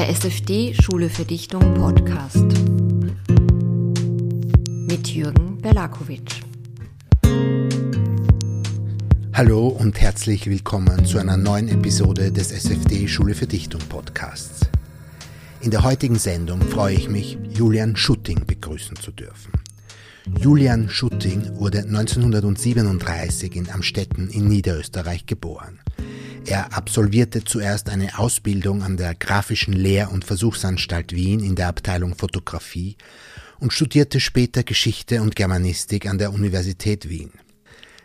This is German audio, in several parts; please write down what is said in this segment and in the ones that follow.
Der SFD Schule für Dichtung Podcast mit Jürgen Berlakovic. Hallo und herzlich willkommen zu einer neuen Episode des SFD Schule für Dichtung Podcasts. In der heutigen Sendung freue ich mich, Julian Schutting begrüßen zu dürfen. Julian Schutting wurde 1937 in Amstetten in Niederösterreich geboren. Er absolvierte zuerst eine Ausbildung an der Grafischen Lehr- und Versuchsanstalt Wien in der Abteilung Fotografie und studierte später Geschichte und Germanistik an der Universität Wien.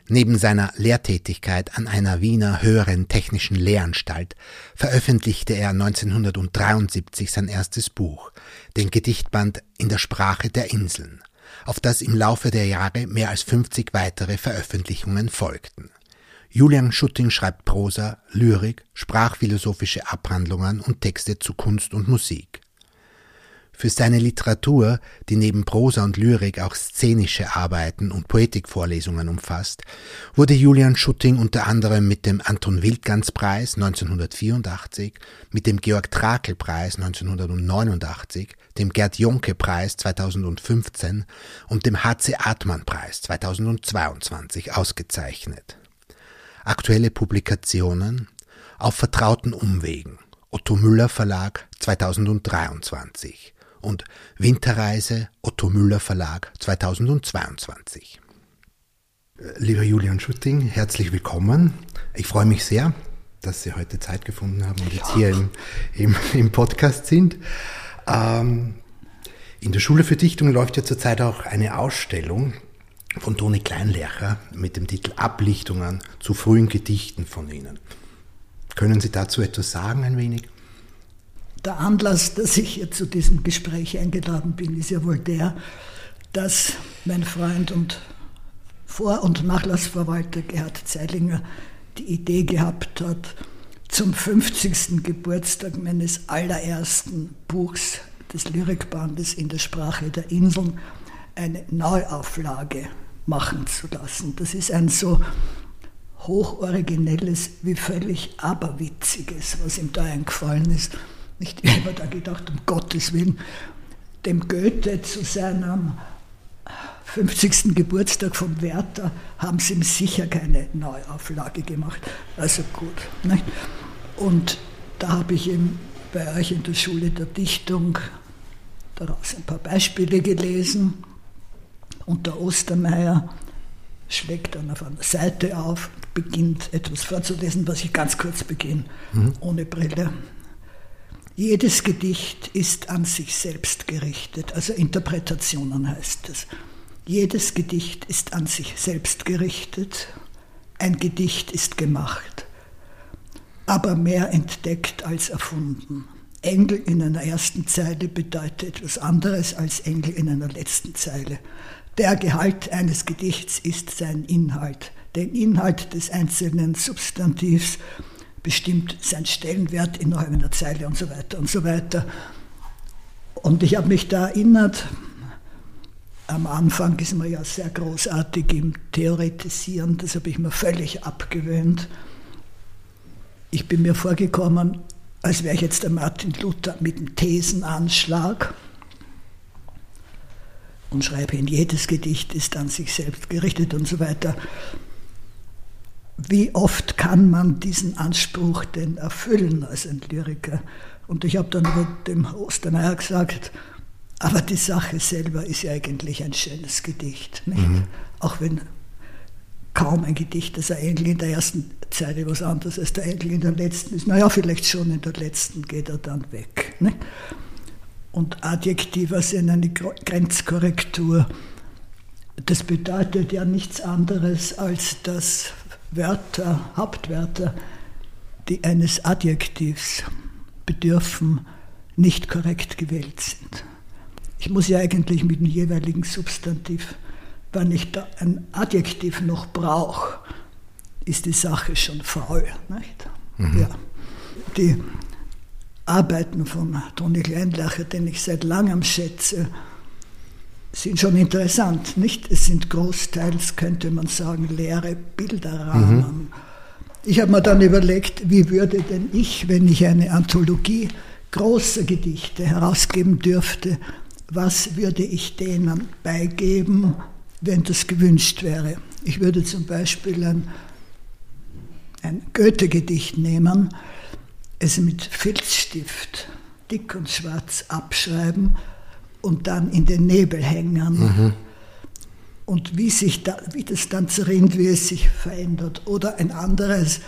Neben seiner Lehrtätigkeit an einer Wiener höheren technischen Lehranstalt veröffentlichte er 1973 sein erstes Buch, den Gedichtband In der Sprache der Inseln, auf das im Laufe der Jahre mehr als 50 weitere Veröffentlichungen folgten. Julian Schutting schreibt Prosa, Lyrik, sprachphilosophische Abhandlungen und Texte zu Kunst und Musik. Für seine Literatur, die neben Prosa und Lyrik auch szenische Arbeiten und Poetikvorlesungen umfasst, wurde Julian Schutting unter anderem mit dem Anton Wildgans Preis 1984, mit dem Georg Trakel Preis 1989, dem Gerd Jonke Preis 2015 und dem HC Artmann Preis 2022 ausgezeichnet. Aktuelle Publikationen auf vertrauten Umwegen. Otto Müller Verlag 2023 und Winterreise Otto Müller Verlag 2022. Lieber Julian Schutting, herzlich willkommen. Ich freue mich sehr, dass Sie heute Zeit gefunden haben und jetzt hier im, im, im Podcast sind. Ähm, in der Schule für Dichtung läuft ja zurzeit auch eine Ausstellung, von Toni Kleinlercher mit dem Titel Ablichtungen zu frühen Gedichten von Ihnen. Können Sie dazu etwas sagen, ein wenig? Der Anlass, dass ich hier zu diesem Gespräch eingeladen bin, ist ja wohl der, dass mein Freund und Vor- und Nachlassverwalter Gerhard Zeilinger die Idee gehabt hat, zum 50. Geburtstag meines allerersten Buchs des Lyrikbandes in der Sprache der Inseln eine Neuauflage machen zu lassen. Das ist ein so hochoriginelles wie völlig aberwitziges, was ihm da eingefallen ist. Nicht immer da gedacht, um Gottes Willen, dem Goethe zu seinem 50. Geburtstag von Werther haben sie ihm sicher keine Neuauflage gemacht. Also gut. Nicht? Und da habe ich ihm bei euch in der Schule der Dichtung daraus ein paar Beispiele gelesen und der Ostermeier schlägt dann auf einer Seite auf, beginnt etwas vorzulesen, was ich ganz kurz beginne, mhm. ohne Brille. Jedes Gedicht ist an sich selbst gerichtet, also Interpretationen heißt es. Jedes Gedicht ist an sich selbst gerichtet, ein Gedicht ist gemacht, aber mehr entdeckt als erfunden. Engel in einer ersten Zeile bedeutet etwas anderes als Engel in einer letzten Zeile. Der Gehalt eines Gedichts ist sein Inhalt. Den Inhalt des einzelnen Substantivs bestimmt sein Stellenwert innerhalb einer Zeile und so weiter und so weiter. Und ich habe mich da erinnert, am Anfang ist man ja sehr großartig im Theoretisieren, das habe ich mir völlig abgewöhnt. Ich bin mir vorgekommen, als wäre ich jetzt der Martin Luther mit dem Thesenanschlag und schreibe hin, jedes Gedicht ist an sich selbst gerichtet und so weiter. Wie oft kann man diesen Anspruch denn erfüllen als ein Lyriker? Und ich habe dann über dem Ostermeier gesagt, aber die Sache selber ist ja eigentlich ein schönes Gedicht. Mhm. Auch wenn kaum ein Gedicht, das Engel in der ersten Zeile was anderes als der Engel in der letzten ist. Naja, vielleicht schon in der letzten geht er dann weg. Nicht? Und Adjektiva sind eine Grenzkorrektur. Das bedeutet ja nichts anderes, als dass Wörter, Hauptwörter, die eines Adjektivs bedürfen, nicht korrekt gewählt sind. Ich muss ja eigentlich mit dem jeweiligen Substantiv, wenn ich da ein Adjektiv noch brauche, ist die Sache schon faul. Nicht? Mhm. Ja. Die Arbeiten von Toni Kleinlacher, den ich seit langem schätze, sind schon interessant. Nicht? Es sind großteils, könnte man sagen, leere Bilderrahmen. Mhm. Ich habe mir dann überlegt, wie würde denn ich, wenn ich eine Anthologie großer Gedichte herausgeben dürfte, was würde ich denen beigeben, wenn das gewünscht wäre? Ich würde zum Beispiel ein, ein Goethe-Gedicht nehmen, es mit Filzstift dick und schwarz abschreiben und dann in den Nebel hängen. Mhm. Und wie, sich da, wie das dann zerrinnt, wie es sich verändert. Oder ein anderes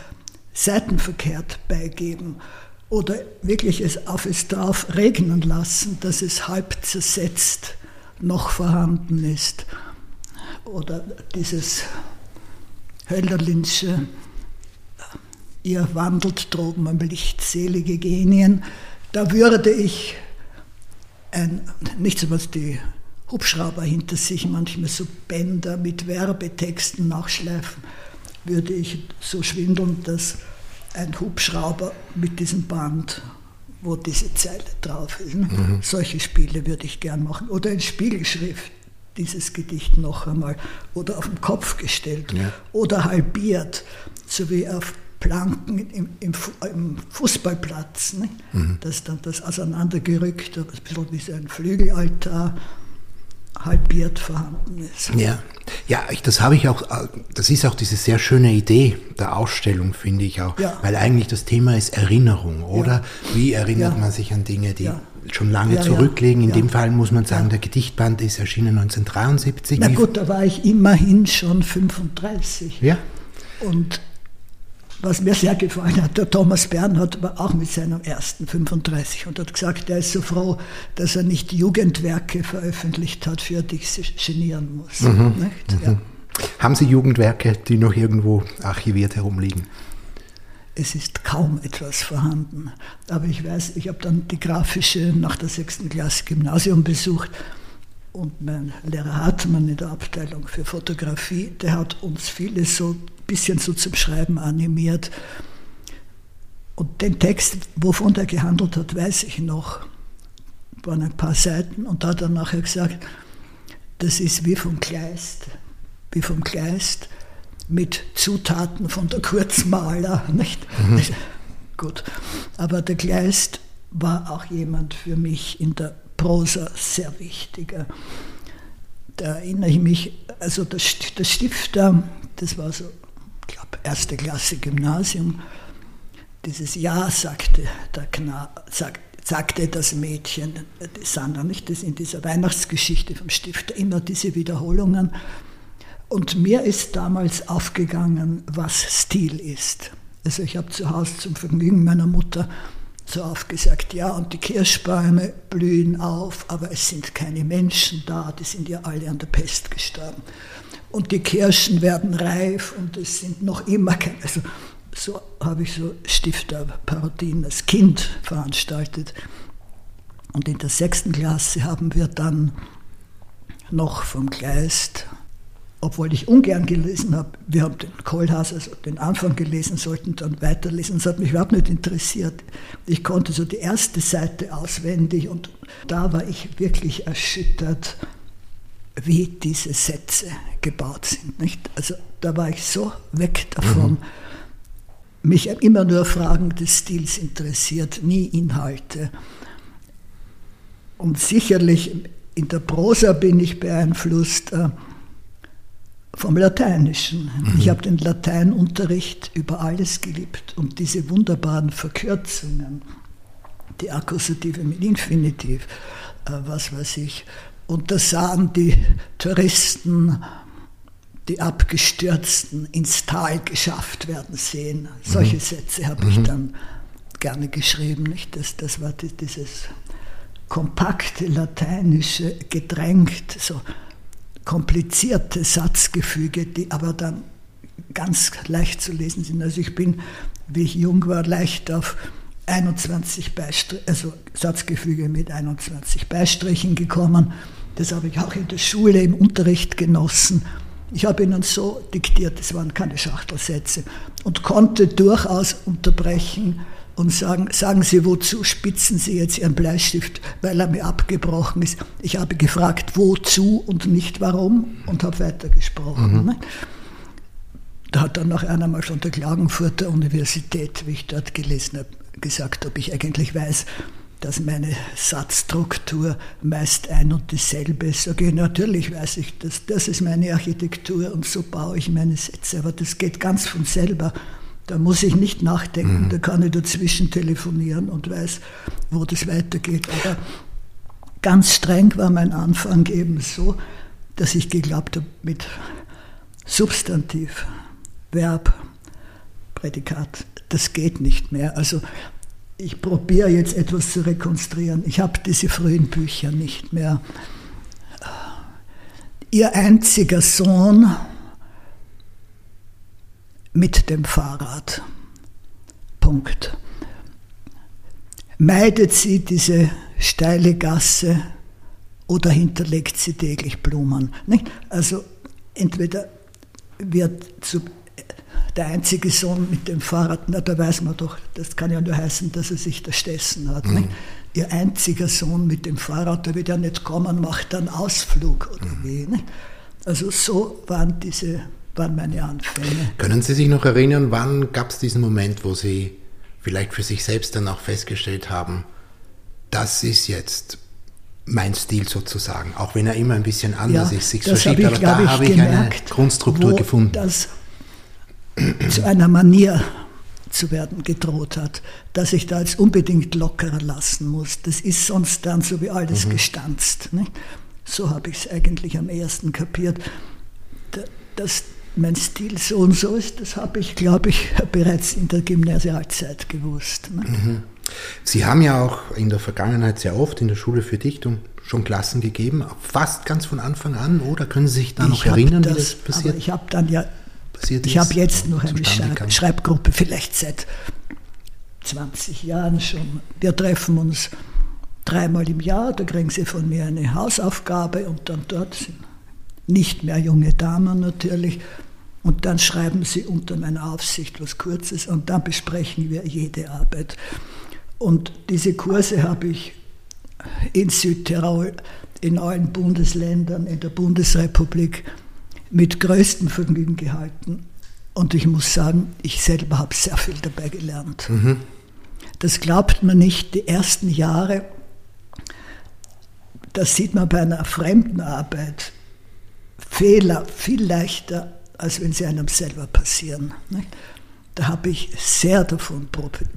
seitenverkehrt beigeben. Oder wirklich es auf es drauf regnen lassen, dass es halb zersetzt noch vorhanden ist. Oder dieses Hölderlinsche, ihr wandelt droben am Licht selige Genien. Da würde ich ein, nicht so was die Hubschrauber hinter sich manchmal so Bänder mit Werbetexten nachschleifen, würde ich so schwindeln, dass ein Hubschrauber mit diesem Band, wo diese Zeile drauf ist. Ne? Mhm. Solche Spiele würde ich gern machen. Oder in Spiegelschrift dieses Gedicht noch einmal. Oder auf den Kopf gestellt. Ja. Oder halbiert, so wie auf Planken im, im, im Fußballplatz. Ne? Mhm. Dass dann das auseinandergerückt, ein bisschen wie so ein Flügelaltar halbiert vorhanden ist. Ja, ja, das habe ich auch, das ist auch diese sehr schöne Idee der Ausstellung, finde ich auch, ja. weil eigentlich das Thema ist Erinnerung, oder? Ja. Wie erinnert ja. man sich an Dinge, die schon lange zurückliegen? In dem Fall muss man sagen, der Gedichtband ist erschienen 1973. Na gut, da war ich immerhin schon 35. Ja. Und was mir sehr gefallen hat, der Thomas Bernhard war auch mit seinem ersten 35 und hat gesagt, er ist so froh, dass er nicht Jugendwerke veröffentlicht hat, für die ich genieren muss. Mhm. Mhm. Ja. Haben Sie Jugendwerke, die noch irgendwo archiviert herumliegen? Es ist kaum etwas vorhanden. Aber ich weiß, ich habe dann die grafische nach der sechsten Klasse Gymnasium besucht und mein Lehrer Hartmann in der Abteilung für Fotografie, der hat uns vieles so bisschen so zum Schreiben animiert. Und den Text, wovon der gehandelt hat, weiß ich noch. Waren ein paar Seiten und da hat er nachher gesagt, das ist wie vom Kleist, wie vom Kleist mit Zutaten von der Kurzmaler, nicht? Mhm. Gut, aber der Kleist war auch jemand für mich in der Prosa sehr wichtiger. Da erinnere ich mich, also der, Stifter, das war so ich glaube, erste Klasse Gymnasium. Dieses Ja sagte, der Kna sagt, sagte das Mädchen, Sandra, nicht? Das in dieser Weihnachtsgeschichte vom Stifter immer diese Wiederholungen. Und mir ist damals aufgegangen, was Stil ist. Also ich habe zu Hause zum Vergnügen meiner Mutter so oft gesagt, ja, und die Kirschbäume blühen auf, aber es sind keine Menschen da, die sind ja alle an der Pest gestorben und die Kirschen werden reif und es sind noch immer keine. Also so habe ich so Stifterparodien als Kind veranstaltet. Und in der sechsten Klasse haben wir dann noch vom Kleist, obwohl ich ungern gelesen habe, wir haben den Kohlhaas, also den Anfang gelesen, sollten dann weiterlesen. Das hat mich überhaupt nicht interessiert. Ich konnte so die erste Seite auswendig und da war ich wirklich erschüttert, wie diese Sätze gebaut sind. Nicht? Also da war ich so weg davon. Mhm. Mich immer nur Fragen des Stils interessiert, nie Inhalte. Und sicherlich in der Prosa bin ich beeinflusst äh, vom Lateinischen. Mhm. Ich habe den Lateinunterricht über alles geliebt und diese wunderbaren Verkürzungen, die Akkusative mit Infinitiv, äh, was weiß ich, und da sahen die Touristen die Abgestürzten ins Tal geschafft werden sehen. Solche mhm. Sätze habe mhm. ich dann gerne geschrieben. Nicht? Das, das war dieses kompakte lateinische, gedrängt, so komplizierte Satzgefüge, die aber dann ganz leicht zu lesen sind. Also ich bin, wie ich jung war, leicht auf 21 Beistriche, also Satzgefüge mit 21 Beistrichen gekommen das habe ich auch in der Schule im Unterricht genossen. Ich habe ihnen so diktiert, es waren keine Schachtelsätze, und konnte durchaus unterbrechen und sagen, sagen Sie, wozu spitzen Sie jetzt Ihren Bleistift, weil er mir abgebrochen ist. Ich habe gefragt, wozu und nicht warum und habe weitergesprochen. Mhm. Da hat dann noch einer mal von der Klagenfurter Universität, wie ich dort gelesen habe, gesagt, ob ich eigentlich weiß, dass meine Satzstruktur meist ein und dieselbe ist. Ich, natürlich weiß ich das, das ist meine Architektur und so baue ich meine Sätze, aber das geht ganz von selber. Da muss ich nicht nachdenken, mhm. da kann ich dazwischen telefonieren und weiß, wo das weitergeht. Aber ganz streng war mein Anfang eben so, dass ich geglaubt habe, mit Substantiv, Verb, Prädikat, das geht nicht mehr. Also ich probiere jetzt etwas zu rekonstruieren. Ich habe diese frühen Bücher nicht mehr. Ihr einziger Sohn mit dem Fahrrad. Punkt. Meidet sie diese steile Gasse oder hinterlegt sie täglich Blumen? Nicht? Also entweder wird zu der einzige Sohn mit dem Fahrrad, na, da weiß man doch, das kann ja nur heißen, dass er sich da stessen hat. Mhm. Ihr einziger Sohn mit dem Fahrrad, der wird ja nicht kommen, macht einen Ausflug oder mhm. wie. Nicht? Also so waren diese, waren meine Anfänge. Können Sie sich noch erinnern, wann gab es diesen Moment, wo Sie vielleicht für sich selbst dann auch festgestellt haben, das ist jetzt mein Stil sozusagen, auch wenn er immer ein bisschen anders ja, ist, sich verschiebt, aber da habe ich eine Grundstruktur gefunden. Das zu einer Manier zu werden gedroht hat, dass ich da jetzt unbedingt lockerer lassen muss. Das ist sonst dann so wie alles mhm. gestanzt. Nicht? So habe ich es eigentlich am ersten kapiert. Dass mein Stil so und so ist, das habe ich, glaube ich, bereits in der Gymnasialzeit gewusst. Mhm. Sie haben ja auch in der Vergangenheit sehr oft in der Schule für Dichtung schon Klassen gegeben, fast ganz von Anfang an, oder können Sie sich da noch erinnern, das, wie das passiert? ich habe dann ja passiert ich ist? Ich habe jetzt noch eine Schreib Schreibgruppe, vielleicht seit 20 Jahren schon. Wir treffen uns dreimal im Jahr, da kriegen sie von mir eine Hausaufgabe und dann dort sind nicht mehr junge Damen natürlich. Und dann schreiben sie unter meiner Aufsicht was Kurzes und dann besprechen wir jede Arbeit. Und diese Kurse habe ich in Südtirol, in allen Bundesländern, in der Bundesrepublik mit größtem Vergnügen gehalten. Und ich muss sagen, ich selber habe sehr viel dabei gelernt. Mhm. Das glaubt man nicht, die ersten Jahre, das sieht man bei einer fremden Arbeit, Fehler viel leichter, als wenn sie einem selber passieren. Da habe ich sehr davon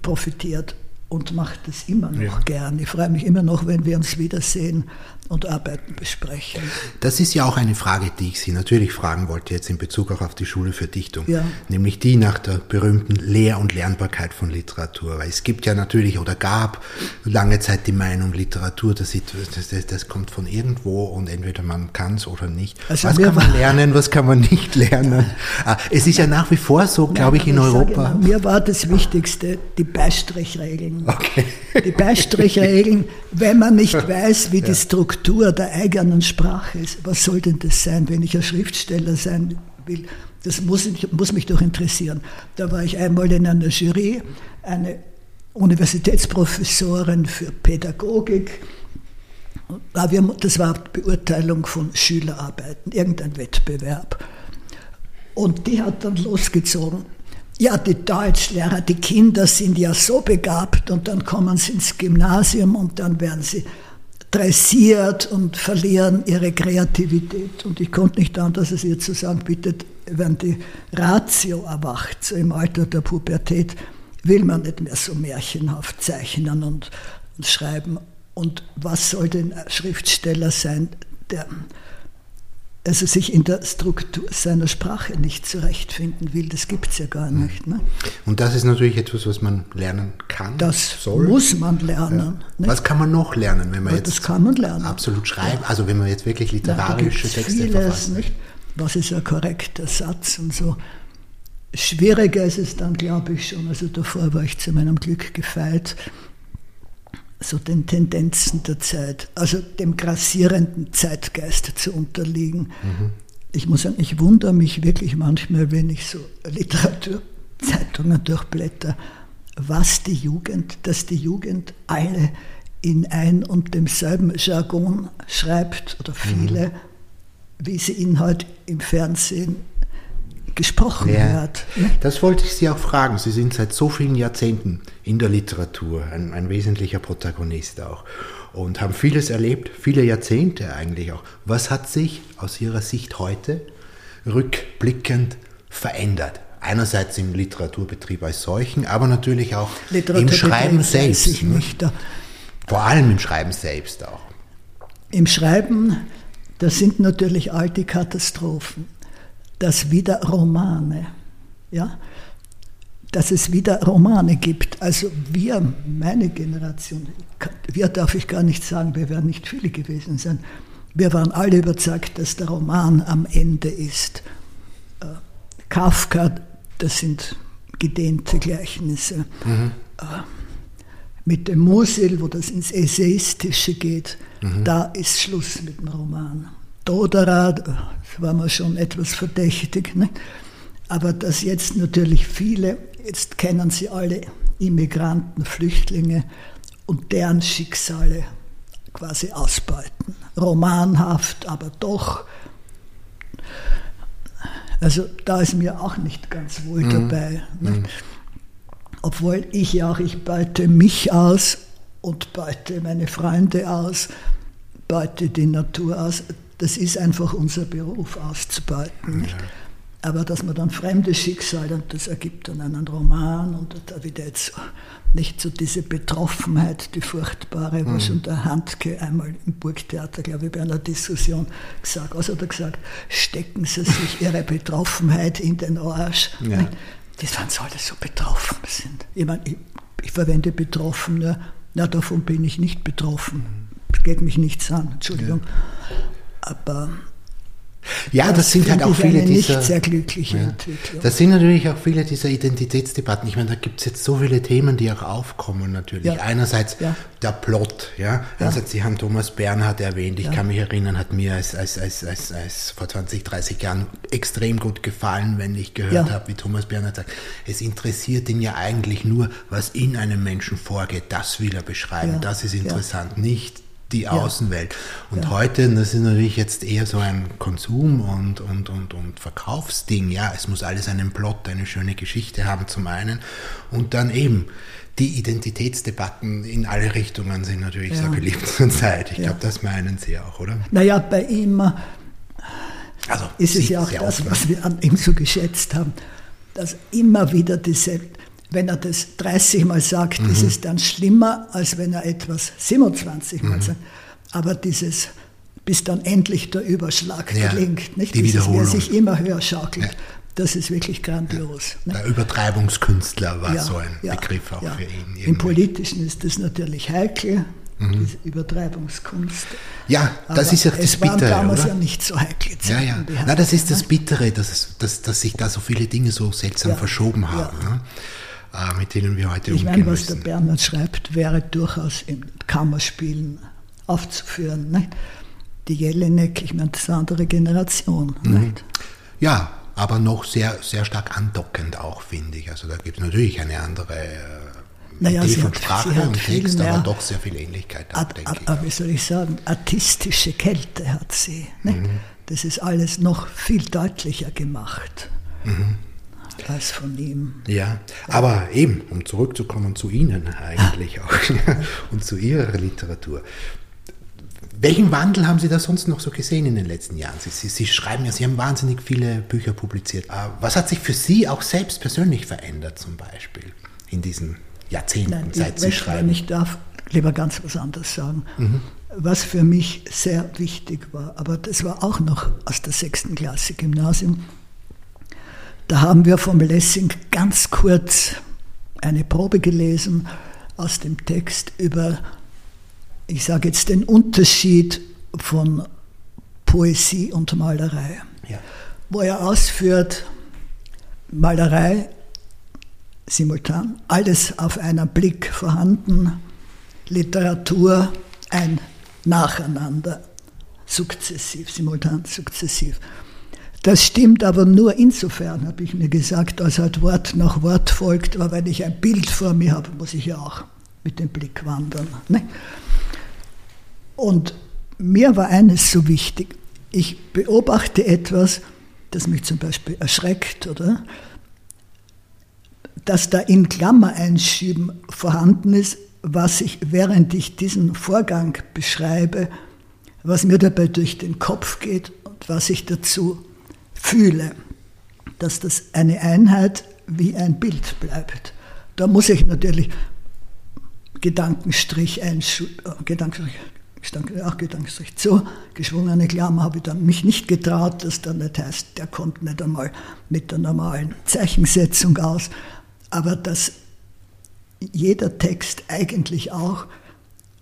profitiert und mache das immer noch ja. gern. Ich freue mich immer noch, wenn wir uns wiedersehen und Arbeiten besprechen. Das ist ja auch eine Frage, die ich Sie natürlich fragen wollte, jetzt in Bezug auch auf die Schule für Dichtung, ja. nämlich die nach der berühmten Lehr- und Lernbarkeit von Literatur. Weil es gibt ja natürlich oder gab lange Zeit die Meinung, Literatur, das, das, das kommt von irgendwo und entweder man kann es oder nicht. Also was kann man lernen, was kann man nicht lernen? Ah, es ist ja nach wie vor so, glaube ich, in Europa. Sage, mir war das Wichtigste die Beistrichregeln. Okay. Die Beistrichregeln, wenn man nicht weiß, wie ja. die Struktur der eigenen Sprache ist. Was soll denn das sein, wenn ich ein Schriftsteller sein will? Das muss, muss mich doch interessieren. Da war ich einmal in einer Jury, eine Universitätsprofessorin für Pädagogik. Das war Beurteilung von Schülerarbeiten, irgendein Wettbewerb. Und die hat dann losgezogen. Ja, die Deutschlehrer, die Kinder sind ja so begabt und dann kommen sie ins Gymnasium und dann werden sie dressiert und verlieren ihre Kreativität. Und ich konnte nicht anders, als ihr zu sagen, bitte, wenn die Ratio erwacht, so im Alter der Pubertät, will man nicht mehr so märchenhaft zeichnen und, und schreiben. Und was soll denn ein Schriftsteller sein, der also sich in der Struktur seiner Sprache nicht zurechtfinden will, das gibt es ja gar nicht. Ne? Und das ist natürlich etwas, was man lernen kann. Das soll. muss man lernen. Ja. Was kann man noch lernen, wenn man jetzt das kann man absolut schreibt, also wenn man jetzt wirklich literarische ja, Texte vieles, verfasst? Nicht? Was ist ein korrekter Satz und so. Schwieriger ist es dann, glaube ich schon. Also davor war ich zu meinem Glück gefeit so den Tendenzen der Zeit, also dem grassierenden Zeitgeist zu unterliegen. Mhm. Ich muss sagen, ich wundere mich wirklich manchmal, wenn ich so Literaturzeitungen durchblätter, was die Jugend, dass die Jugend alle in ein und demselben Jargon schreibt oder viele, mhm. wie sie ihn halt im Fernsehen gesprochen Ja. wird. ne? Das wollte ich Sie auch fragen. Sie sind seit so vielen Jahrzehnten in der Literatur ein, ein wesentlicher Protagonist auch und haben vieles erlebt, viele Jahrzehnte eigentlich auch. Was hat sich aus Ihrer Sicht heute rückblickend verändert? Einerseits im Literaturbetrieb als solchen, aber natürlich auch im Schreiben selbst. Ich nicht? Vor allem im Schreiben selbst auch. Im Schreiben, das sind natürlich alte Katastrophen. Dass wieder Romane, ja, dass es wieder Romane gibt. Also wir, meine Generation, wir darf ich gar nicht sagen, wir werden nicht viele gewesen sein. Wir waren alle überzeugt, dass der Roman am Ende ist. Äh, Kafka, das sind gedehnte Gleichnisse. Äh, mit dem Musil, wo das ins Essayistische geht, da ist Schluss mit dem Roman. Doderer, da war man schon etwas verdächtig. Ne? Aber dass jetzt natürlich viele, jetzt kennen sie alle Immigranten, Flüchtlinge und deren Schicksale quasi ausbeuten. Romanhaft, aber doch. Also da ist mir auch nicht ganz wohl dabei. Ne? Obwohl ich ja auch, ich beute mich aus und beute meine Freunde aus, beute die Natur aus. Das ist einfach unser Beruf, auszubeuten. Nicht? Aber dass man dann fremde Schicksale, und das ergibt dann einen Roman und da wieder jetzt nicht so diese Betroffenheit, die furchtbare, was schon der Handke einmal im Burgtheater, glaube ich, bei einer Diskussion gesagt, was hat er gesagt, stecken Sie sich Ihre Betroffenheit in den Arsch. Ja. Das waren so alle so betroffen sind. Ich meine, ich, ich verwende betroffen, na, davon bin ich nicht betroffen. Das geht mich nichts an, Entschuldigung. Aber Ja, das, sind halt auch viele dieser. nicht sehr glückliche Ja. Entwicklung. Das sind natürlich auch viele dieser Identitätsdebatten. Ich meine, da gibt es jetzt so viele Themen, die auch aufkommen natürlich. Ja. Einerseits Ja. der Plot, ja. Einerseits, Sie haben Thomas Bernhard erwähnt. Ich kann mich erinnern, hat mir als, als, als, als, als vor 20, 30 Jahren extrem gut gefallen, wenn ich gehört habe, wie Thomas Bernhard sagt, es interessiert ihn ja eigentlich nur, was in einem Menschen vorgeht. Das will er beschreiben. Das ist interessant. Nicht die Außenwelt. Und heute, das ist natürlich jetzt eher so ein Konsum- und, und, und, und Verkaufsding. Ja, es muss alles einen Plot, eine schöne Geschichte haben zum einen. Und dann eben die Identitätsdebatten in alle Richtungen sind natürlich sehr Ja. beliebt zurzeit. Ich Ja. glaube, das meinen Sie auch, oder? Naja, bei ihm Also ist es ja auch sehr das, was wir an ihm so geschätzt haben, dass immer wieder diese, wenn er das 30 Mal sagt, Mhm. ist es dann schlimmer, als wenn er etwas 27 Mhm. Mal sagt. Aber dieses, bis dann endlich der Überschlag Ja, gelingt, nicht? die Dieses, wie er Wiederholung. sich immer höher schaukelt, Ja. das ist wirklich grandios. ne? Der Übertreibungskünstler war Ja, so ein ja, Begriff auch ja. für ihn. Im irgendwie. Mhm. Politischen ist das natürlich heikel, diese Übertreibungskunst. Ja, das Aber ist ja das es Bittere, damals oder? ja nicht so heikle Ja, Zeiten. ja. Na, hatten das ist das? Bittere, dass, es, dass, dass sich da so viele Dinge so seltsam Ja, verschoben ja. haben, ne? Äh, mit denen wir heute Ich umgehen meine, was der müssen. Bernhard schreibt, wäre durchaus in Kammerspielen aufzuführen. Nicht? Die Jelinek, ich meine, das ist eine andere Generation. Mhm. Ja, aber noch sehr, sehr stark andockend auch, finde ich. Also da gibt es natürlich eine andere äh, Naja, Idee von hat- Sprache und Text, aber doch sehr viel Ähnlichkeit, At, denke ich. aber wie soll ich sagen, artistische Kälte hat sie. Nicht? Mhm. Das ist alles noch viel deutlicher gemacht Mhm. Als von ihm. Ja, aber eben, um zurückzukommen zu Ihnen eigentlich auch und zu Ihrer Literatur. Welchen Wandel haben Sie da sonst noch so gesehen in den letzten Jahren? Sie, Sie, Sie schreiben ja, Sie haben wahnsinnig viele Bücher publiziert. Äh, Was hat sich für Sie auch selbst persönlich verändert zum Beispiel in diesen Jahrzehnten, Nein, seit Sie schreiben? ich darf, lieber ganz was anderes sagen. Was für mich sehr wichtig war, aber das war auch noch aus der sechsten Klasse Gymnasium. Da haben wir vom Lessing ganz kurz eine Probe gelesen aus dem Text über, ich sage jetzt den Unterschied von Poesie und Malerei, Ja. wo er ausführt, Malerei simultan, alles auf einen Blick vorhanden, Literatur ein Nacheinander, sukzessiv, simultan, sukzessiv. Das stimmt aber nur insofern, habe ich mir gesagt, als halt Wort nach Wort folgt, aber wenn ich ein Bild vor mir habe, muss ich ja auch mit dem Blick wandern. Ne? Und mir war eines so wichtig, ich beobachte etwas das mich zum Beispiel erschreckt, oder? Dass da in Klammer einschieben vorhanden ist, was ich, während ich diesen Vorgang beschreibe, was mir dabei durch den Kopf geht und was ich dazu fühle, dass das eine Einheit wie ein Bild bleibt. Da muss ich natürlich Gedankenstrich, Einsch äh, Gedankenstrich, auch Gedankenstrich zu, geschwungene Klammer habe ich dann mich nicht getraut, das dann nicht heißt, der kommt nicht einmal mit der normalen Zeichensetzung aus, aber dass jeder Text eigentlich auch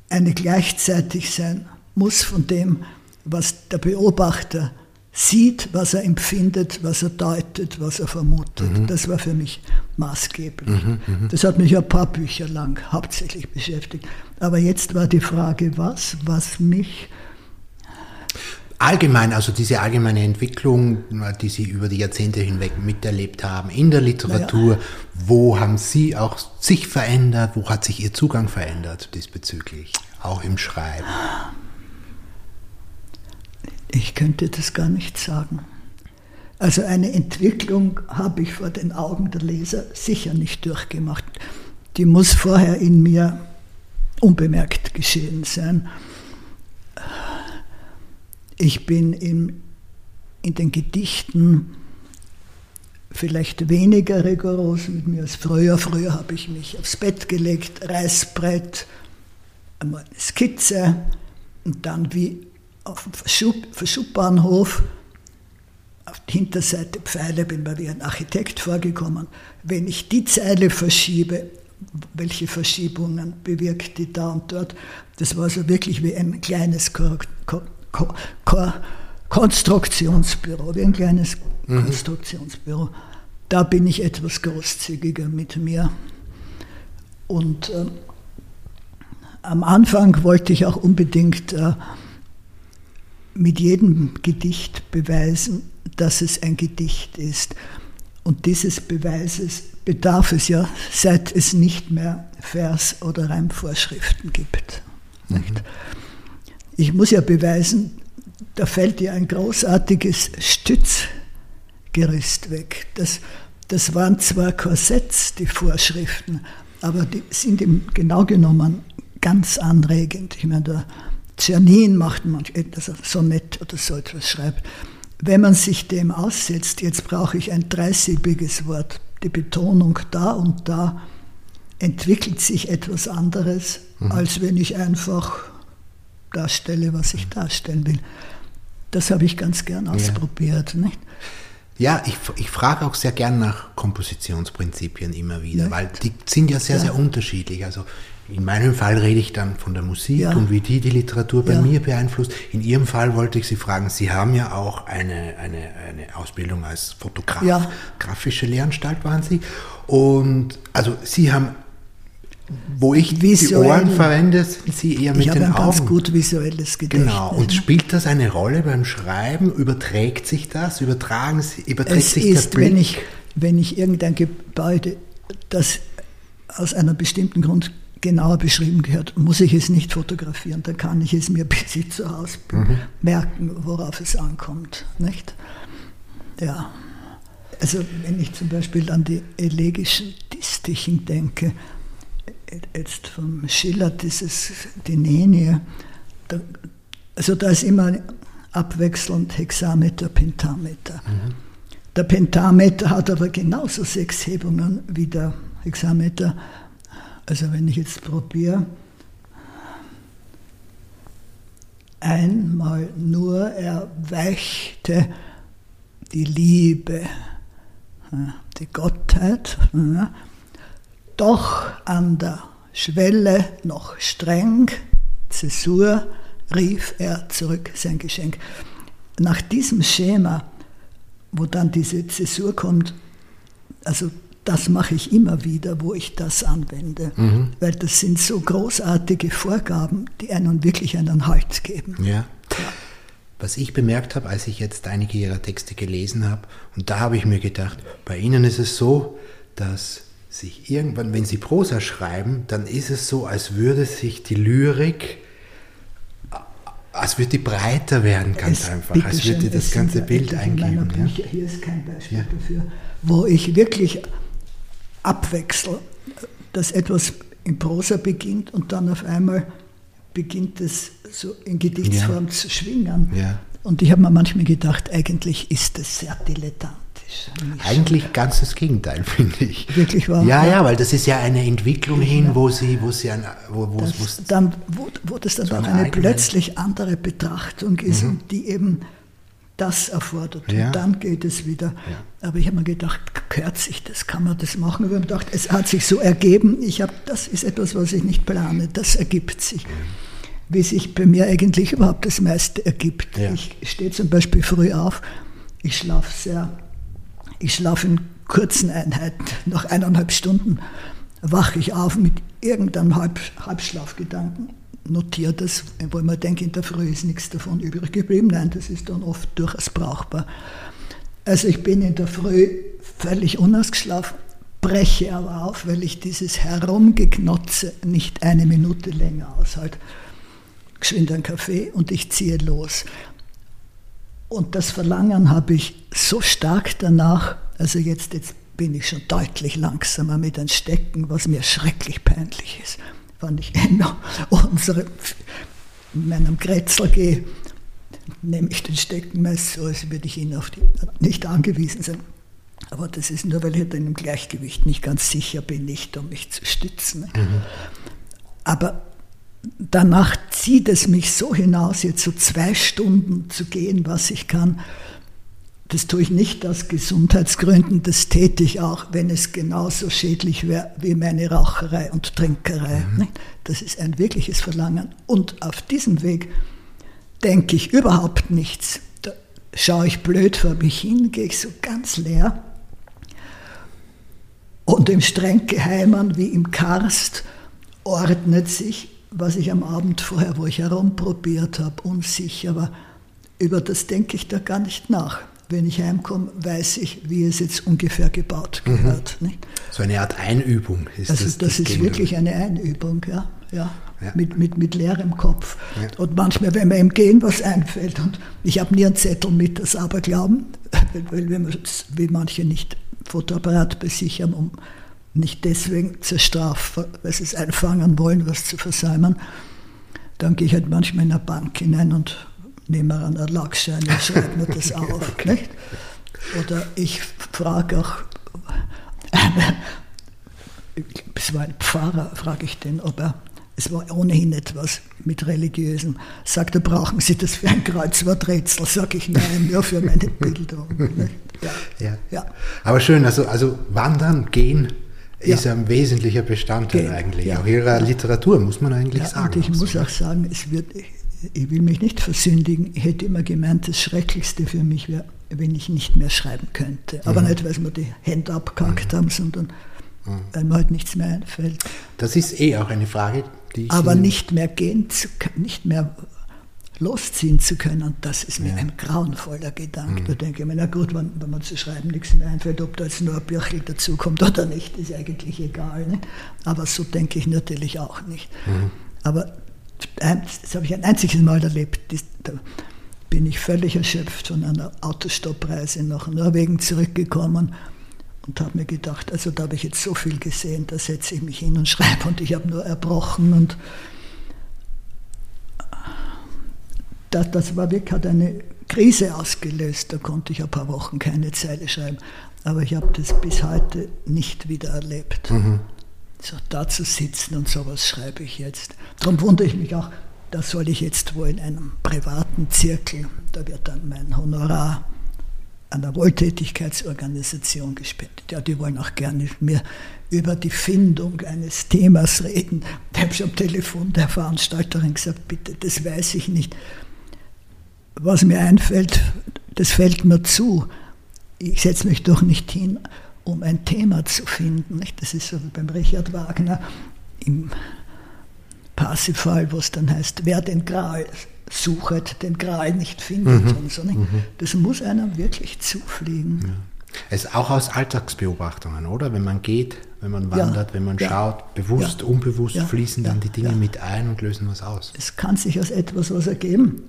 eine gleichzeitig sein muss von dem, was der Beobachter sieht, was er empfindet, was er deutet, was er vermutet. Mhm. Das war für mich maßgeblich. Mhm, mhm, das hat mich ein paar Bücher lang hauptsächlich beschäftigt. Aber jetzt war die Frage, was, was mich allgemein, also diese allgemeine Entwicklung, die Sie über die Jahrzehnte hinweg miterlebt haben in der Literatur, ja. wo haben Sie auch sich verändert, wo hat sich Ihr Zugang verändert diesbezüglich, auch im Schreiben? Ich könnte das gar nicht sagen. Also eine Entwicklung habe ich vor den Augen der Leser sicher nicht durchgemacht. Die muss vorher in mir unbemerkt geschehen sein. Ich bin in, in den Gedichten vielleicht weniger rigoros mit mir als früher. Früher habe ich mich aufs Bett gelegt, Reißbrett, einmal eine Skizze und dann wie auf dem Verschubbahnhof auf der Hinterseite Pfeile bin mir wie ein Architekt vorgekommen. Wenn ich die Zeile verschiebe, welche Verschiebungen bewirkt die da und dort, das war so wirklich wie ein kleines Ko Ko Ko Konstruktionsbüro, wie ein kleines mhm. Konstruktionsbüro. Da bin ich etwas großzügiger mit mir. Und äh, am Anfang wollte ich auch unbedingt äh, mit jedem Gedicht beweisen, dass es ein Gedicht ist. Und dieses Beweises bedarf es ja, seit es nicht mehr Vers- oder Reimvorschriften gibt. Mhm. Ich muss ja beweisen, da fällt ja ein großartiges Stützgerüst weg. Das, das waren zwar Korsetts, die Vorschriften, aber die sind im genau genommen ganz anregend. Ich meine, der Czernin macht manchmal etwas, so nett oder so etwas schreibt. Wenn man sich dem aussetzt, jetzt brauche ich ein dreisilbiges Wort, die Betonung da und da, entwickelt sich etwas anderes, mhm. als wenn ich einfach darstelle, was ich darstellen will. Das habe ich ganz gern ausprobiert. Ja. Nicht? Ja, ich, ich frage auch sehr gern nach Kompositionsprinzipien immer wieder, nicht? weil die sind ja sehr, ja. sehr unterschiedlich. Also in meinem Fall rede ich dann von der Musik ja. und wie die die Literatur bei ja. mir beeinflusst. In Ihrem Fall wollte ich Sie fragen, Sie haben ja auch eine, eine, eine Ausbildung als Fotograf, ja. grafische Lehranstalt waren Sie. Und also Sie haben, wo ich Visuell, die Ohren verwende, Sie eher mit ich den ein Augen. ganz gut visuelles Gedächtnis. Genau. Und spielt das eine Rolle beim Schreiben? Überträgt sich das? Übertragen Sie, überträgt es sich ist, der Blick? Wenn ich, wenn ich irgendein Gebäude, das aus einem bestimmten Grund genauer beschrieben gehört, muss ich es nicht fotografieren, dann kann ich es mir bis ich zu Hause mhm. merken, worauf es ankommt. Nicht? Ja. Also wenn ich zum Beispiel an die elegischen Distichen denke, jetzt vom Schiller dieses die Nenie, da, also da ist immer abwechselnd Hexameter, Pentameter. Mhm. Der Pentameter hat aber genauso sechs Hebungen wie der Hexameter also wenn ich jetzt probiere, einmal nur erweichte die Liebe, die Gottheit, doch an der Schwelle noch streng, Zäsur, rief er zurück sein Geschenk. Nach diesem Schema, wo dann diese Zäsur kommt, also das mache ich immer wieder, wo ich das anwende, mhm. weil das sind so großartige Vorgaben, die einen wirklich einen Halt geben. Ja. ja. Was ich bemerkt habe, als ich jetzt einige Ihrer Texte gelesen habe, und da habe ich mir gedacht, bei Ihnen ist es so, dass sich irgendwann, wenn Sie Prosa schreiben, dann ist es so, als würde sich die Lyrik es würde breiter werden, ganz Es- einfach. Es würde das ganze Bild eingeben. Ja? Hier ist kein Beispiel Ja. dafür, wo ich wirklich abwechsel, dass etwas in Prosa beginnt und dann auf einmal beginnt es so in Gedichtsform zu schwingen. Ja. Und ich habe mir manchmal gedacht, eigentlich ist das sehr dilettantisch. Eigentlich ganz das Gegenteil, finde ich. Wirklich wahr? Ja, Ja. ja, weil das ist ja eine Entwicklung hin, wo sie, wo sie ein, wo, wo, das dann, wo, wo das dann So auch eine eine plötzlich andere Betrachtung ist und die eben das erfordert. Ja. Und dann geht es wieder. Aber ich habe mir gedacht, gehört sich das, kann man das machen? Ich habe gedacht, es hat sich so ergeben. Ich habe, das ist etwas, was ich nicht plane. Das ergibt sich. Wie sich bei mir eigentlich überhaupt das meiste ergibt. Ja. Ich stehe zum Beispiel früh auf. Ich schlafe sehr, ich schlafe in kurzen Einheiten. Nach eineinhalb Stunden wache ich auf mit irgendeinem Halb, Halbschlafgedanken, notiere das, wo ich mir denke, in der Früh ist nichts davon übrig geblieben. Nein, das ist dann oft durchaus brauchbar. Also ich bin in der Früh völlig unausgeschlafen, breche aber auf, weil ich dieses Herumgeknotze nicht eine Minute länger aushalte. Geschwind einen Kaffee und ich ziehe los. Und das Verlangen habe ich so stark danach, also jetzt, jetzt bin ich schon deutlich langsamer mit den Stecken, was mir schrecklich peinlich ist. Wenn ich in unsere, in meinem Grätzl gehe, nehme ich den Stecken meist so, als würde ich ihn auf die, nicht angewiesen sein. Aber das ist nur, weil ich dann im Gleichgewicht nicht ganz sicher bin, nicht um mich zu stützen. Aber danach zieht es mich so hinaus, jetzt so zwei Stunden zu gehen, was ich kann. Das tue ich nicht aus Gesundheitsgründen, das täte ich auch, wenn es genauso schädlich wäre wie meine Raucherei und Trinkerei. nicht? Das ist ein wirkliches Verlangen. Und auf diesem Weg denke ich überhaupt nichts. Da schaue ich blöd vor mich hin, gehe ich so ganz leer. Und im streng Geheimen wie im Karst ordnet sich, was ich am Abend vorher, wo ich herumprobiert habe, unsicher war, über das denke ich da gar nicht nach. Wenn ich heimkomme, weiß ich, wie es jetzt ungefähr gebaut gehört. Nicht? So eine Art Einübung ist Also das. das, ist Gegenteil. wirklich eine Einübung, ja. ja. Ja. Mit, mit, mit leerem Kopf. Ja. Und manchmal, wenn mir im Gehen was einfällt, und ich habe nie einen Zettel mit, das Aberglauben, weil, weil man, wie manche nicht Fotoapparat bei sich haben, um nicht deswegen zur Strafe, weil sie es einfangen wollen, was zu versäumen, dann gehe ich halt manchmal in eine Bank hinein und nehme mir einen Erlagsschein und schreibe mir das auf. Nicht? Oder ich frage auch, es war ein Pfarrer, frage ich den, ob er, es war ohnehin etwas mit religiösem, sagt er, brauchen Sie das für ein Kreuzworträtsel? Sag ich nein, nur für meine Bildung. Ja. Ja. Ja. Aber schön, also, also wandern, gehen ist Ja. ein wesentlicher Bestandteil Gehen, eigentlich. ja. Auch ihrer Literatur, muss man eigentlich Ja, sagen. und ich muss auch sagen, es wird, ich, will mich nicht versündigen. Ich hätte immer gemeint, das Schrecklichste für mich wäre, wenn ich nicht mehr schreiben könnte. Aber Mhm. nicht, weil wir die Hände abgehackt haben, sondern weil mir halt nichts mehr einfällt. Das ist eh auch eine Frage, die ich Aber nicht mehr gehen zu können, nicht mehr losziehen zu können, das ist mir ein grauenvoller Gedanke. Da denke ich mir, na gut, wenn, wenn man zu schreiben nichts mehr einfällt, ob da jetzt nur ein Birchel dazukommt oder nicht, ist eigentlich egal. Nicht? Aber so denke ich natürlich auch nicht. Aber ein- das habe ich ein einziges Mal erlebt. Da bin ich völlig erschöpft von einer Autostoppreise nach Norwegen zurückgekommen und habe mir gedacht, also da habe ich jetzt so viel gesehen, da setze ich mich hin und schreibe und ich habe nur erbrochen und das, das war wirklich, hat eine Krise ausgelöst, da konnte ich ein paar Wochen keine Zeile schreiben, aber ich habe das bis heute nicht wieder erlebt. So da zu sitzen und sowas schreibe ich jetzt. Darum wundere ich mich auch, da soll ich jetzt wohl in einem privaten Zirkel, da wird dann mein Honorar einer Wohltätigkeitsorganisation gespendet. Ja, die wollen auch gerne mit mir über die Findung eines Themas reden. Ich habe schon am Telefon der Veranstalterin gesagt, bitte, das weiß ich nicht. Was mir einfällt, das fällt mir zu. Ich setze mich doch nicht hin, um ein Thema zu finden. Nicht? Das ist so wie beim Richard Wagner im Parsifal, wo es dann heißt, wer den Gral suchet, den Gral nicht findet und so. Nicht? Das muss einem wirklich zufliegen. Es ist auch aus Alltagsbeobachtungen, oder? Wenn man geht, wenn man Ja, wandert, wenn man ja, schaut, bewusst, ja, unbewusst ja, fließen dann ja, die Dinge ja. mit ein und lösen was aus. Es kann sich aus etwas was ergeben.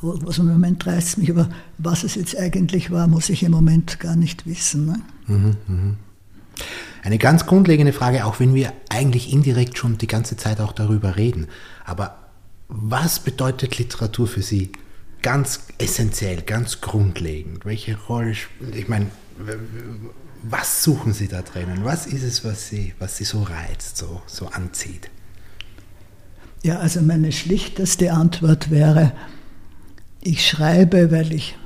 was im Moment reißt mich, aber was es jetzt eigentlich war, muss ich im Moment gar nicht wissen. Ne? Eine ganz grundlegende Frage, auch wenn wir eigentlich indirekt schon die ganze Zeit auch darüber reden. Aber was bedeutet Literatur für Sie ganz essentiell, ganz grundlegend? Welche Rolle, ich meine, was suchen Sie da drinnen? Was ist es, was Sie, was Sie so reizt, so, so anzieht? Ja, also meine schlichteste Antwort wäre, ich schreibe, weil ich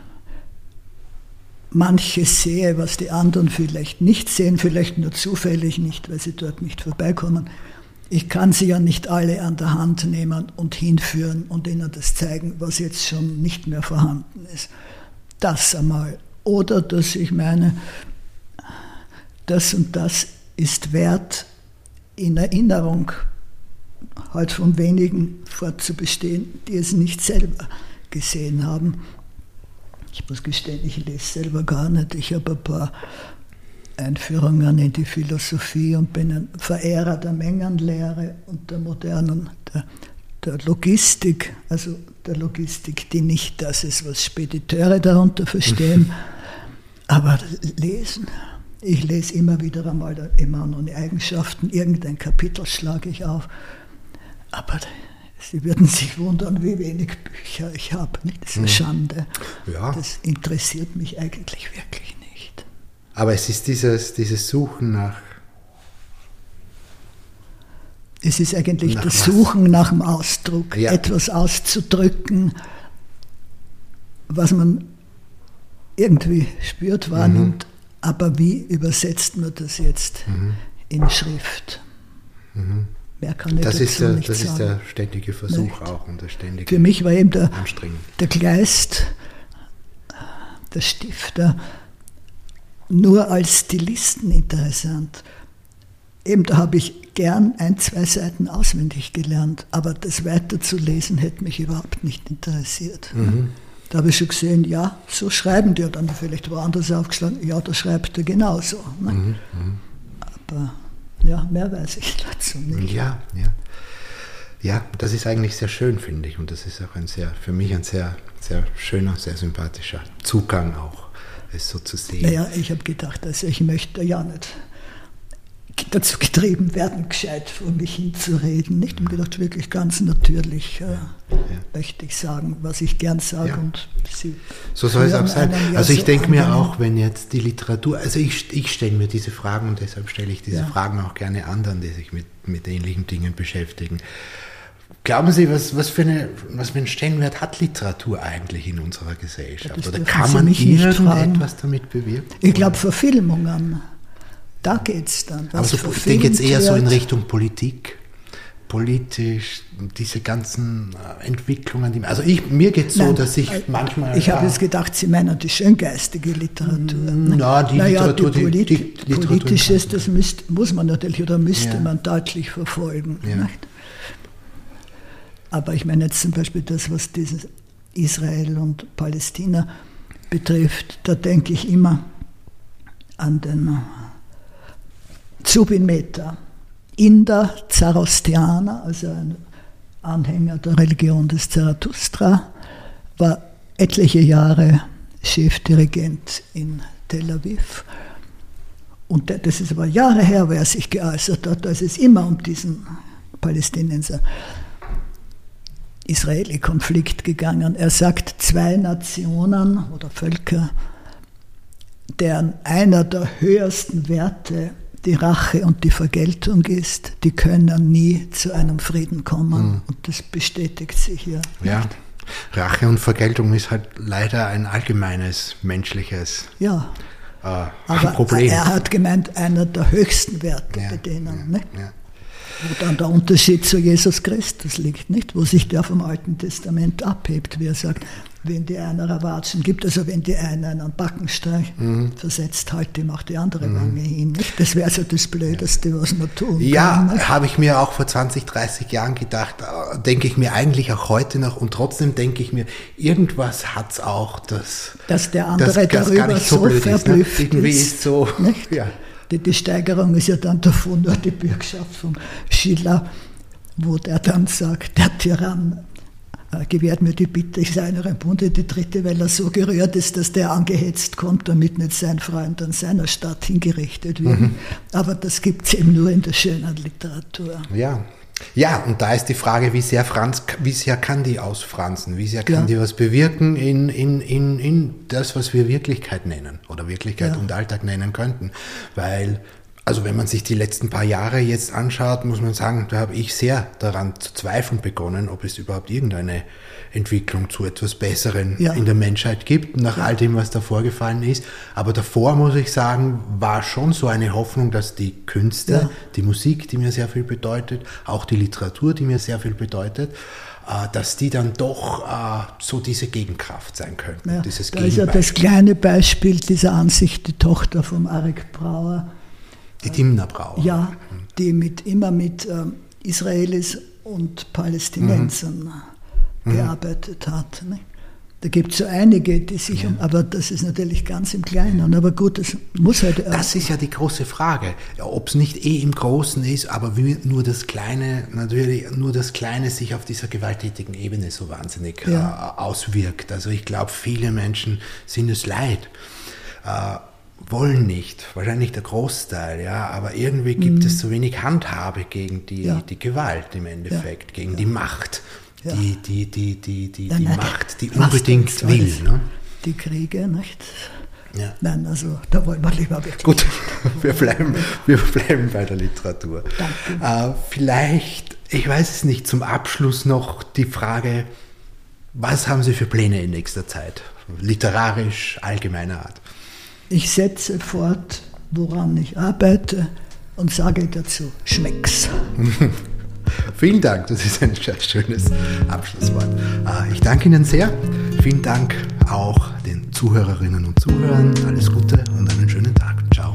manches sehe, was die anderen vielleicht nicht sehen, vielleicht nur zufällig nicht, weil sie dort nicht vorbeikommen. Ich kann sie ja nicht alle an der Hand nehmen und hinführen und ihnen das zeigen, was jetzt schon nicht mehr vorhanden ist. Das einmal. Oder dass ich meine, das und das ist wert, in Erinnerung halt von wenigen fortzubestehen, die es nicht selber gesehen haben. Ich muss gestehen, ich lese selber gar nicht. Ich habe ein paar Einführungen in die Philosophie und bin ein Verehrer der Mengenlehre und der modernen, der, der Logistik, also der Logistik, die nicht das ist, was Spediteure darunter verstehen, aber lesen. Ich lese immer wieder einmal Emanuel Eigenschaften, irgendein Kapitel schlage ich auf, aber Sie würden sich wundern, wie wenig Bücher ich habe. Das ist eine hm. Schande. Ja. Das interessiert mich eigentlich wirklich nicht. Aber es ist dieses, dieses Suchen nach. Es ist eigentlich das was? Suchen nach dem Ausdruck, ja. etwas auszudrücken, was man irgendwie spürt, wahrnimmt. Mhm. Aber wie übersetzt man das jetzt mhm. in Schrift? Mhm. Mehr kann ich das ist der, nicht Das sagen. ist der ständige Versuch nicht. auch und der ständige Für mich war eben der, der Kleist, der Stifter, nur als Stilisten interessant. Eben da habe ich gern ein, zwei Seiten auswendig gelernt, aber das weiterzulesen hätte mich überhaupt nicht interessiert. Mhm. Da habe ich schon gesehen, ja, so schreiben die, dann vielleicht woanders aufgeschlagen, ja, da schreibt er genauso. Ne? Mhm, mhm. Aber ja, mehr weiß ich dazu nicht. Ja, ja. Ja, das ist eigentlich sehr schön, finde ich. Und das ist auch ein sehr, für mich ein sehr, sehr schöner, sehr sympathischer Zugang auch, es so zu sehen. Naja, ich habe gedacht, also ich möchte ja nicht dazu getrieben werden, gescheit vor mich hinzureden. Nicht um gedacht, wirklich ganz natürlich äh, ja, ja. möchte ich sagen, was ich gern sage. Ja. Und Sie so soll es auch sein. Also ich so denke mir auch, wenn jetzt die Literatur, also ich, ich stelle mir diese Fragen und deshalb stelle ich diese Fragen auch gerne anderen, die sich mit, mit ähnlichen Dingen beschäftigen. Glauben Sie, was, was, für eine, was für einen Stellenwert hat Literatur eigentlich in unserer Gesellschaft? Oder kann man irgendetwas damit bewirken? Ich glaube, Verfilmungen da geht es dann. Also ich denke jetzt eher so in Richtung Politik politisch, diese ganzen äh, Entwicklungen. Die, also ich, mir geht es so, dass ich äh, manchmal... Ich habe jetzt gedacht, Sie meinen die schöngeistige Literatur. Mm, na, die naja, Literatur, die, Polit die, die Politisches, das müsst, muss man natürlich oder müsste ja. man deutlich verfolgen. Ja. Aber ich meine jetzt zum Beispiel das, was dieses Israel und Palästina betrifft, da denke ich immer an den Zubin Mehta, Inder, Zoroastrianer, also ein Anhänger der Religion des Zarathustra, war etliche Jahre Chefdirigent in Tel Aviv. Und das ist aber Jahre her, wo er sich geäußert hat, ist es immer um diesen Palästinenser Israeli-Konflikt gegangen. Er sagt, zwei Nationen oder Völker, deren einer der höchsten Werte die Rache und die Vergeltung ist, die können nie zu einem Frieden kommen. Mhm. Und das bestätigt sich hier. Ja. Nicht? Rache und Vergeltung ist halt leider ein allgemeines menschliches ja. äh, Aber Problem. Er hat gemeint, einer der höchsten Werte ja, bei denen. Ja, ja. Wo dann der Unterschied zu Jesus Christus liegt, nicht? Wo sich der vom Alten Testament abhebt, wie er sagt, wenn die einer Erwatschen gibt, also wenn die eine einen Backenstreich mhm. versetzt, halt die macht die andere mhm. Wange hin. Nicht? Das wäre so das Blödeste, was man tun ja, kann. Ja, habe ich mir auch vor 20, 30 Jahren gedacht, äh, denke ich mir eigentlich auch heute noch und trotzdem denke ich mir, irgendwas hat es auch, dass, dass der andere das, darüber so, so verblüfft ist. Ne? ist so, nicht? Ja. Die, die Steigerung ist ja dann davon nur die Bürgschaft von Schiller, wo der dann sagt, der Tyrann äh, gewährt mir die Bitte, ich sei einer Bunde die dritte, weil er so gerührt ist, dass der angehetzt kommt, damit nicht sein Freund an seiner Stadt hingerichtet wird. Mhm. Aber das gibt es eben nur in der schönen Literatur. Ja, ja, und da ist die Frage, wie sehr, Franz, wie sehr kann die ausfranzen? Wie sehr kann ja. die was bewirken in, in, in, in das, was wir Wirklichkeit nennen oder Wirklichkeit ja. und Alltag nennen könnten? Weil also wenn man sich die letzten paar Jahre jetzt anschaut, muss man sagen, da habe ich sehr daran zu zweifeln begonnen, ob es überhaupt irgendeine Entwicklung zu etwas Besseren ja. in der Menschheit gibt, nach all dem, was da vorgefallen ist. Aber davor, muss ich sagen, war schon so eine Hoffnung, dass die Künste, ja. die Musik, die mir sehr viel bedeutet, auch die Literatur, die mir sehr viel bedeutet, äh, dass die dann doch äh, so diese Gegenkraft sein könnten. Ja, dieses da ist ja das kleine Beispiel dieser Ansicht, die Tochter von Arik Brauer, die Dimna-Brauer. Ja, die mit, immer mit ähm, Israelis und Palästinensern mhm. gearbeitet hat. Ne? Da gibt es so einige, die sich, ja. um, aber das ist natürlich ganz im Kleinen. Aber gut, das muss halt. Äh, das ist ja die große Frage, ja, ob es nicht eh im Großen ist, aber wie nur das Kleine, natürlich nur das Kleine sich auf dieser gewalttätigen Ebene so wahnsinnig ja. äh, auswirkt. Also ich glaube, viele Menschen sind es leid. Äh, wollen nicht, wahrscheinlich der Großteil, ja, aber irgendwie gibt mhm. es zu wenig Handhabe gegen die, ja. die Gewalt im Endeffekt, ja. gegen ja. die Macht, die, die, die, die, die, die Macht, die unbedingt will. Ne? Die Kriege, nicht? Ja. Nein, also da wollen wir lieber wirklich. Gut, wir bleiben, wir bleiben bei der Literatur. Danke. Äh, vielleicht, ich weiß es nicht, zum Abschluss noch die Frage, was haben Sie für Pläne in nächster Zeit? Literarisch, allgemeiner Art. Ich setze fort, woran ich arbeite und sage dazu, schmeck's. Vielen Dank, das ist ein schönes Abschlusswort. Ah, ich danke Ihnen sehr. Vielen Dank auch den Zuhörerinnen und Zuhörern. Alles Gute und einen schönen Tag. Ciao.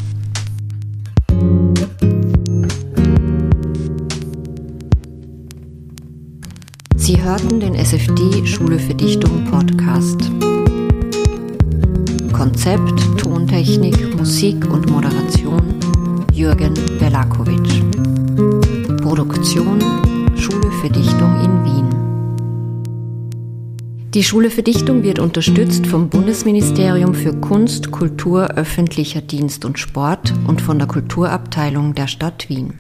Sie hörten den SFD Schule für Dichtung Podcast. Konzept, Tontechnik, Musik und Moderation Jürgen Belakovic. Produktion Schule für Dichtung in Wien. Die Schule für Dichtung wird unterstützt vom Bundesministerium für Kunst, Kultur, öffentlicher Dienst und Sport und von der Kulturabteilung der Stadt Wien.